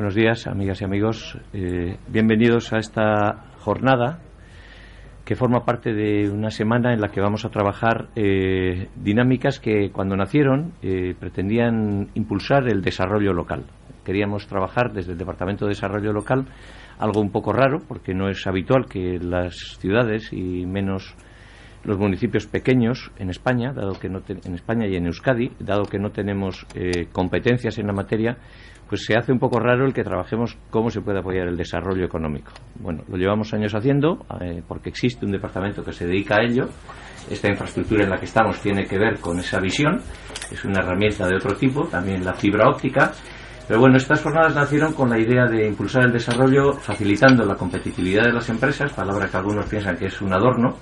Buenos días, amigas y amigos. Eh, bienvenidos a esta jornada que forma parte de una semana en la que vamos a trabajar eh, dinámicas que cuando nacieron eh, pretendían impulsar el desarrollo local. Queríamos trabajar desde el Departamento de Desarrollo Local algo un poco raro porque no es habitual que las ciudades y menos los municipios pequeños en España, dado que no en España y en Euskadi, dado que no tenemos eh, competencias en la materia, pues se hace un poco raro el que trabajemos cómo se puede apoyar el desarrollo económico. Bueno, lo llevamos años haciendo eh, porque existe un departamento que se dedica a ello. Esta infraestructura en la que estamos tiene que ver con esa visión. Es una herramienta de otro tipo, también la fibra óptica. Pero bueno, estas jornadas nacieron con la idea de impulsar el desarrollo facilitando la competitividad de las empresas, palabra que algunos piensan que es un adorno,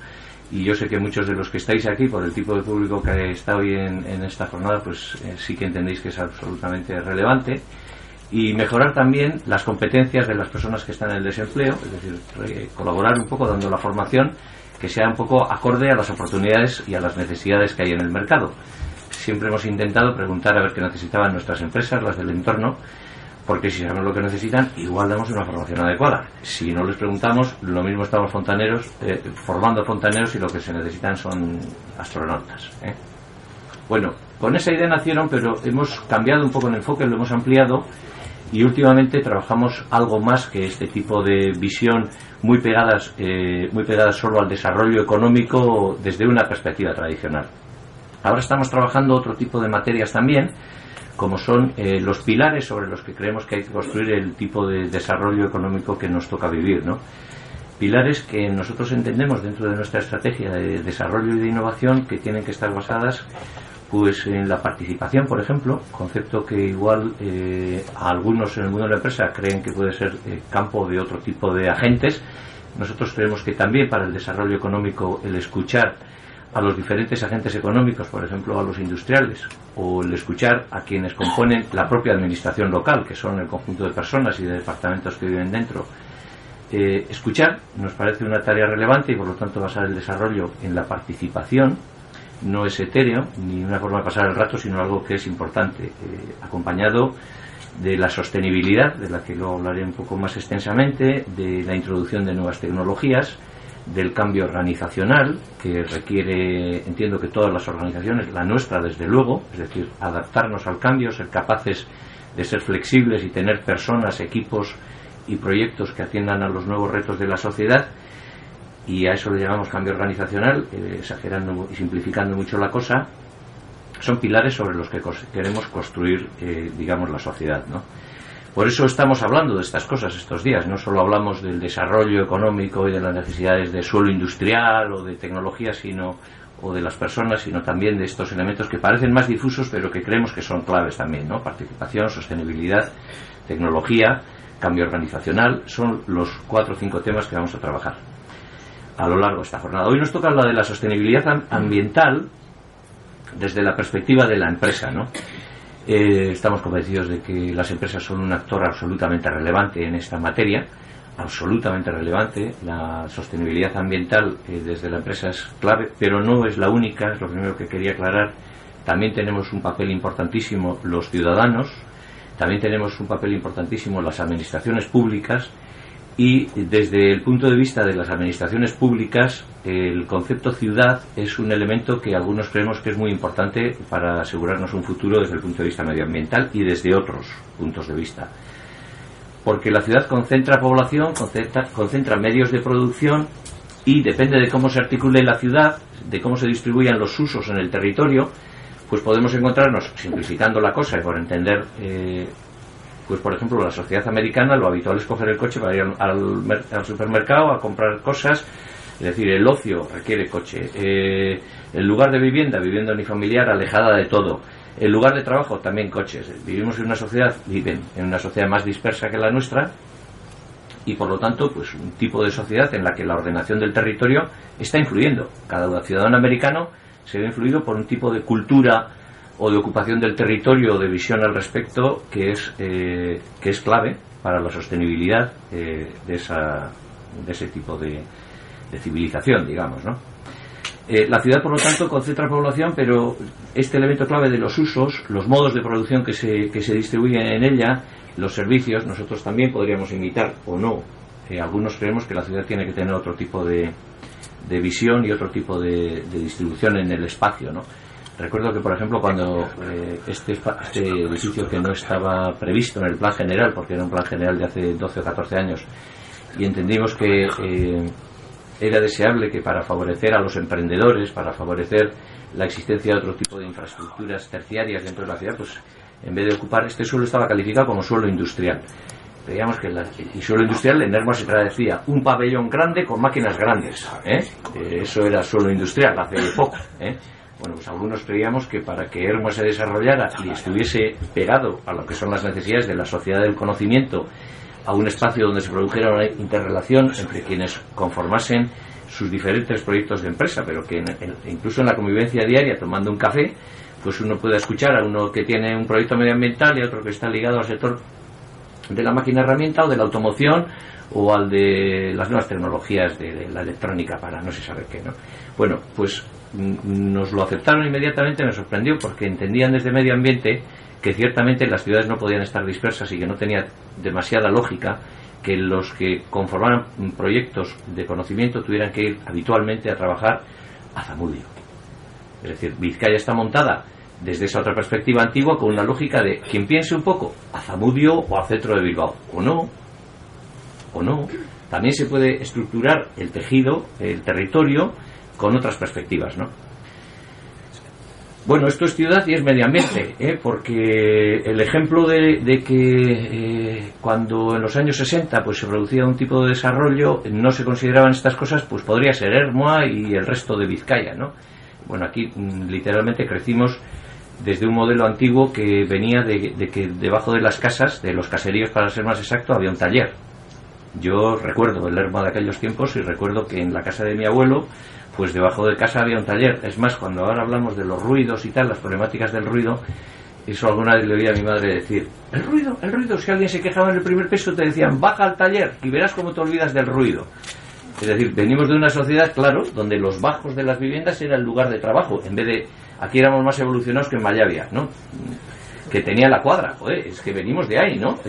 y yo sé que muchos de los que estáis aquí, por el tipo de público que está hoy en, esta jornada, pues eh, sí que entendéis que es absolutamente relevante. Y mejorar también las competencias de las personas que están en el desempleo, es decir, colaborar un poco dando la formación que sea un poco acorde a las oportunidades y a las necesidades que hay en el mercado. Siempre hemos intentado preguntar a ver qué necesitaban nuestras empresas, las del entorno, porque si sabemos lo que necesitan, igual damos una formación adecuada. Si no les preguntamos, lo mismo estamos fontaneros, eh, formando fontaneros y lo que se necesitan son astronautas. ¿eh? Bueno, con esa idea nacieron, pero hemos cambiado un poco el enfoque, lo hemos ampliado y últimamente trabajamos algo más que este tipo de visión muy pegadas, eh, muy pegadas solo al desarrollo económico desde una perspectiva tradicional. Ahora estamos trabajando otro tipo de materias también, como son eh, los pilares sobre los que creemos que hay que construir el tipo de desarrollo económico que nos toca vivir, ¿no? Pilares que nosotros entendemos dentro de nuestra estrategia de desarrollo y de innovación que tienen que estar basadas pues en la participación, por ejemplo, concepto que igual eh, algunos en el mundo de la empresa creen que puede ser eh, campo de otro tipo de agentes. Nosotros creemos que también para el desarrollo económico el escuchar a los diferentes agentes económicos, por ejemplo a los industriales, o el escuchar a quienes componen la propia administración local, que son el conjunto de personas y de departamentos que viven dentro. Eh, escuchar nos parece una tarea relevante y por lo tanto basar el desarrollo en la participación no es etéreo ni una forma de pasar el rato, sino algo que es importante, eh, acompañado de la sostenibilidad, de la que luego hablaré un poco más extensamente, de la introducción de nuevas tecnologías, del cambio organizacional, que requiere, entiendo que todas las organizaciones, la nuestra desde luego, es decir, adaptarnos al cambio, ser capaces de ser flexibles y tener personas, equipos y proyectos que atiendan a los nuevos retos de la sociedad, y a eso le llamamos cambio organizacional, eh, exagerando y simplificando mucho la cosa, son pilares sobre los que queremos construir, eh, digamos, la sociedad, ¿no? Por eso estamos hablando de estas cosas estos días. No solo hablamos del desarrollo económico y de las necesidades de suelo industrial o de tecnología, sino o de las personas, sino también de estos elementos que parecen más difusos, pero que creemos que son claves también, ¿no? Participación, sostenibilidad, tecnología, cambio organizacional, son los cuatro o cinco temas que vamos a trabajar a lo largo de esta jornada. Hoy nos toca la de la sostenibilidad ambiental desde la perspectiva de la empresa, ¿no? Eh, estamos convencidos de que las empresas son un actor absolutamente relevante en esta materia, absolutamente relevante. La sostenibilidad ambiental eh, desde la empresa es clave, pero no es la única, es lo primero que quería aclarar. También tenemos un papel importantísimo los ciudadanos, también tenemos un papel importantísimo las administraciones públicas y desde el punto de vista de las administraciones públicas, el concepto ciudad es un elemento que algunos creemos que es muy importante para asegurarnos un futuro desde el punto de vista medioambiental y desde otros puntos de vista. Porque la ciudad concentra población, concentra, medios de producción y depende de cómo se articule la ciudad, de cómo se distribuyan los usos en el territorio, pues podemos encontrarnos, simplificando la cosa y por entender eh, pues por ejemplo la sociedad americana lo habitual es coger el coche para ir al, supermercado a comprar cosas, es decir, el ocio requiere coche, eh, el lugar de vivienda, vivienda unifamiliar alejada de todo, el lugar de trabajo también coches. Vivimos en una sociedad, viven en una sociedad más dispersa que la nuestra y por lo tanto pues un tipo de sociedad en la que la ordenación del territorio está influyendo. Cada ciudadano americano se ve influido por un tipo de cultura o de ocupación del territorio o de visión al respecto que es, eh, que es clave para la sostenibilidad eh, de, esa, de ese tipo de, civilización, digamos. ¿no? Eh, la ciudad, por lo tanto, concentra población, pero este elemento clave de los usos, los modos de producción que se, que se distribuyen en ella, los servicios, nosotros también podríamos imitar o no. Eh, algunos creemos que la ciudad tiene que tener otro tipo de, de visión y otro tipo de, distribución en el espacio, ¿no? Recuerdo que, por ejemplo, cuando eh, este, este, edificio que no estaba previsto en el plan general, porque era un plan general de hace 12 o 14 años, y entendimos que eh, era deseable que para favorecer a los emprendedores, para favorecer la existencia de otro tipo de infraestructuras terciarias dentro de la ciudad, pues en vez de ocupar este suelo estaba calificado como suelo industrial. Veíamos que el suelo industrial en Hermo se traducía un pabellón grande con máquinas grandes. ¿eh? Eso era suelo industrial hace poco. Bueno, pues algunos creíamos que para que Hermo se desarrollara y estuviese pegado a lo que son las necesidades de la sociedad del conocimiento, a un espacio donde se produjera una interrelación entre quienes conformasen sus diferentes proyectos de empresa, pero que incluso en la convivencia diaria, tomando un café, pues uno puede escuchar a uno que tiene un proyecto medioambiental y a otro que está ligado al sector de la máquina herramienta o de la automoción o al de las nuevas tecnologías de, la electrónica para no sé saber qué, ¿no? Bueno, pues nos lo aceptaron inmediatamente, me sorprendió porque entendían desde medio ambiente que ciertamente las ciudades no podían estar dispersas y que no tenía demasiada lógica que los que conformaran proyectos de conocimiento tuvieran que ir habitualmente a trabajar a Zamudio. Es decir, Vizcaya está montada desde esa otra perspectiva antigua con una lógica de quien piense un poco a Zamudio o a Centro de Bilbao, o no, o no. También se puede estructurar el tejido, el territorio, con otras perspectivas, ¿no? Bueno, esto es ciudad y es medio ambiente, ¿eh? porque el ejemplo de, que eh, cuando en los años 60 pues, se producía un tipo de desarrollo, no se consideraban estas cosas, pues podría ser Hermoa y el resto de Vizcaya, ¿no? Bueno, aquí mm, literalmente crecimos desde un modelo antiguo que venía de, que debajo de las casas, de los caseríos para ser más exacto, había un taller. Yo recuerdo el Lerma de aquellos tiempos y recuerdo que en la casa de mi abuelo, pues debajo de casa había un taller. Es más, cuando ahora hablamos de los ruidos y tal, las problemáticas del ruido, eso alguna vez le oí a mi madre decir, el ruido, el ruido, si alguien se quejaba en el primer peso te decían, baja al taller y verás cómo te olvidas del ruido. Es decir, venimos de una sociedad, claro, donde los bajos de las viviendas era el lugar de trabajo, en vez de aquí éramos más evolucionados que en Mayavia, ¿no? Que tenía la cuadra, joder, es que venimos de ahí, ¿no?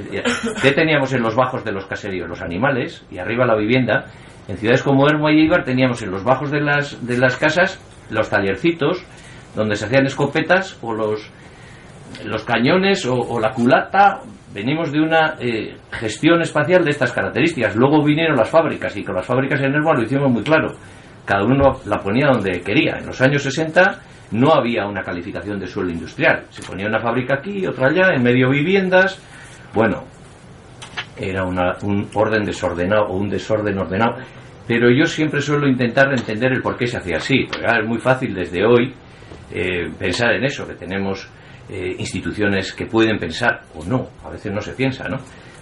¿Qué teníamos en los bajos de los caseríos? Los animales y arriba la vivienda. En ciudades como Hermo y Ibar teníamos en los bajos de las, de las casas los tallercitos donde se hacían escopetas o los, los cañones o, la culata. Venimos de una eh, gestión espacial de estas características. Luego vinieron las fábricas y con las fábricas en Hermo lo hicimos muy claro. Cada uno la ponía donde quería. En los años 60 no había una calificación de suelo industrial. Se ponía una fábrica aquí, otra allá, en medio viviendas. Bueno, era un orden desordenado o un desorden ordenado. Pero yo siempre suelo intentar entender el por qué se hacía así. Porque es muy fácil desde hoy eh, pensar en eso, que tenemos eh, instituciones que pueden pensar o no. A veces no se piensa, ¿no?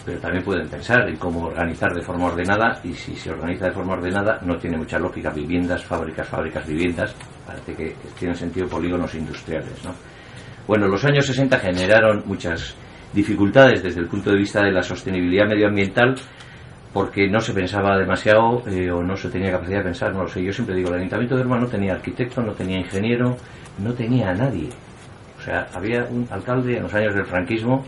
pero también pueden pensar en cómo organizar de forma ordenada y si se organiza de forma ordenada no tiene mucha lógica viviendas, fábricas, fábricas, viviendas, parece que, tienen sentido polígonos industriales. ¿no? Bueno, los años 60 generaron muchas dificultades desde el punto de vista de la sostenibilidad medioambiental porque no se pensaba demasiado eh, o no se tenía capacidad de pensar, no lo sé. Yo siempre digo, el Ayuntamiento de Hermano no tenía arquitecto, no tenía ingeniero, no tenía a nadie. O sea, había un alcalde en los años del franquismo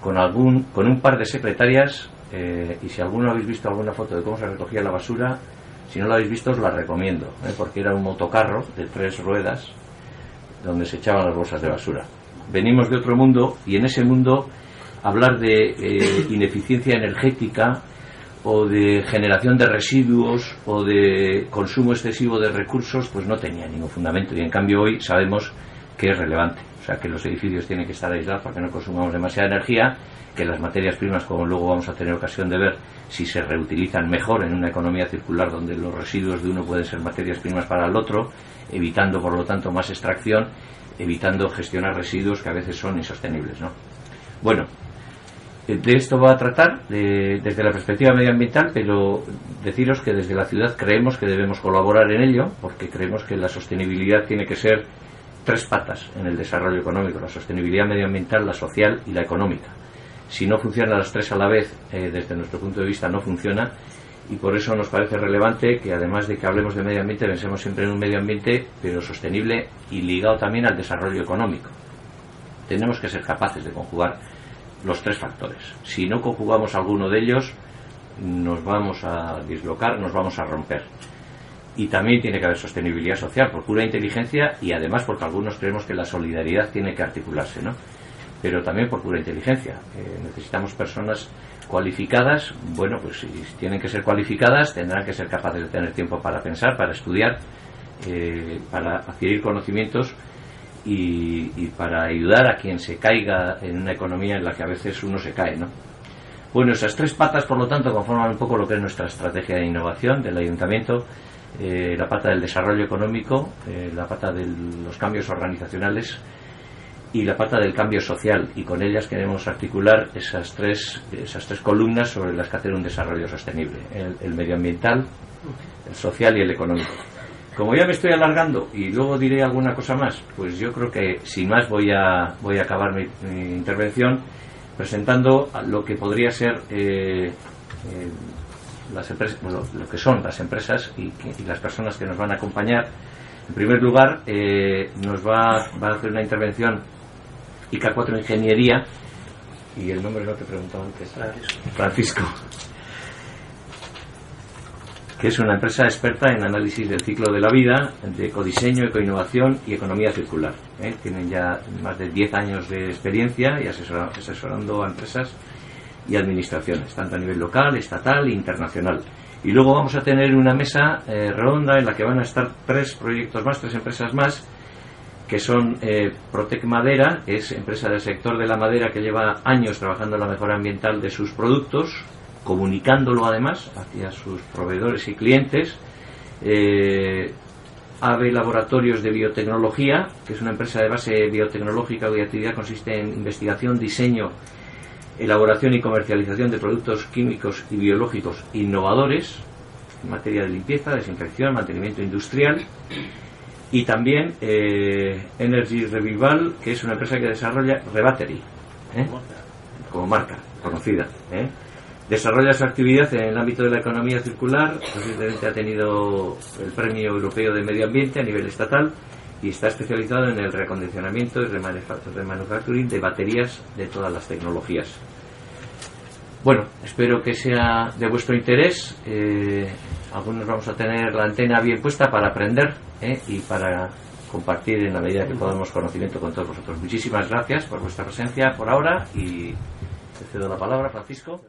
con algún con un par de secretarias eh, y si alguno habéis visto alguna foto de cómo se recogía la basura si no la habéis visto os la recomiendo ¿eh? porque era un motocarro de tres ruedas donde se echaban las bolsas de basura venimos de otro mundo y en ese mundo hablar de eh, ineficiencia energética o de generación de residuos o de consumo excesivo de recursos pues no tenía ningún fundamento y en cambio hoy sabemos que es relevante o sea, que los edificios tienen que estar aislados para que no consumamos demasiada energía, que las materias primas, como luego vamos a tener ocasión de ver, si se reutilizan mejor en una economía circular donde los residuos de uno pueden ser materias primas para el otro, evitando por lo tanto más extracción, evitando gestionar residuos que a veces son insostenibles. ¿no? Bueno, de esto va a tratar desde la perspectiva medioambiental, pero deciros que desde la ciudad creemos que debemos colaborar en ello, porque creemos que la sostenibilidad tiene que ser tres patas en el desarrollo económico, la sostenibilidad medioambiental, la social y la económica. Si no funcionan las tres a la vez, eh, desde nuestro punto de vista no funciona y por eso nos parece relevante que además de que hablemos de medio ambiente, pensemos siempre en un medio ambiente, pero sostenible y ligado también al desarrollo económico. Tenemos que ser capaces de conjugar los tres factores. Si no conjugamos alguno de ellos, nos vamos a dislocar, nos vamos a romper. Y también tiene que haber sostenibilidad social por pura inteligencia y además porque algunos creemos que la solidaridad tiene que articularse, ¿no? Pero también por pura inteligencia. Eh, necesitamos personas cualificadas, bueno, pues si tienen que ser cualificadas, tendrán que ser capaces de tener tiempo para pensar, para estudiar, eh, para adquirir conocimientos y, para ayudar a quien se caiga en una economía en la que a veces uno se cae, ¿no? Bueno, esas tres patas, por lo tanto, conforman un poco lo que es nuestra estrategia de innovación del ayuntamiento, eh, la pata del desarrollo económico, eh, la pata de los cambios organizacionales y la pata del cambio social. Y con ellas queremos articular esas tres, esas tres columnas sobre las que hacer un desarrollo sostenible, el medioambiental, el social y el económico. Como ya me estoy alargando y luego diré alguna cosa más, pues yo creo que sin más voy a, voy a acabar mi, intervención presentando lo que podría ser eh, eh, las empresas, lo que son las empresas y, las personas que nos van a acompañar. En primer lugar, eh, nos va, va, a hacer una intervención IK4 Ingeniería y el nombre no te he preguntado antes. Francisco que es una empresa experta en análisis del ciclo de la vida, de ecodiseño, ecoinnovación y economía circular. ¿eh? Tienen ya más de 10 años de experiencia y asesorando a empresas y administraciones, tanto a nivel local, estatal e internacional. Y luego vamos a tener una mesa eh, redonda en la que van a estar tres proyectos más, tres empresas más, que son eh, Protec Madera, que es empresa del sector de la madera que lleva años trabajando en la mejora ambiental de sus productos, comunicándolo además hacia sus proveedores y clientes. Eh, AVE Laboratorios de Biotecnología, que es una empresa de base biotecnológica cuya actividad consiste en investigación, diseño, elaboración y comercialización de productos químicos y biológicos innovadores en materia de limpieza, desinfección, mantenimiento industrial. Y también eh, Energy Revival, que es una empresa que desarrolla Rebattery, ¿eh? como marca conocida. ¿eh? Desarrolla su actividad en el ámbito de la economía circular, recientemente ha tenido el Premio Europeo de Medio Ambiente a nivel estatal y está especializado en el recondicionamiento y remanufacturing de baterías de todas las tecnologías. Bueno, espero que sea de vuestro interés. Eh, algunos vamos a tener la antena bien puesta para aprender eh, y para compartir en la medida que podamos conocimiento con todos vosotros. Muchísimas gracias por vuestra presencia por ahora y te cedo la palabra, Francisco.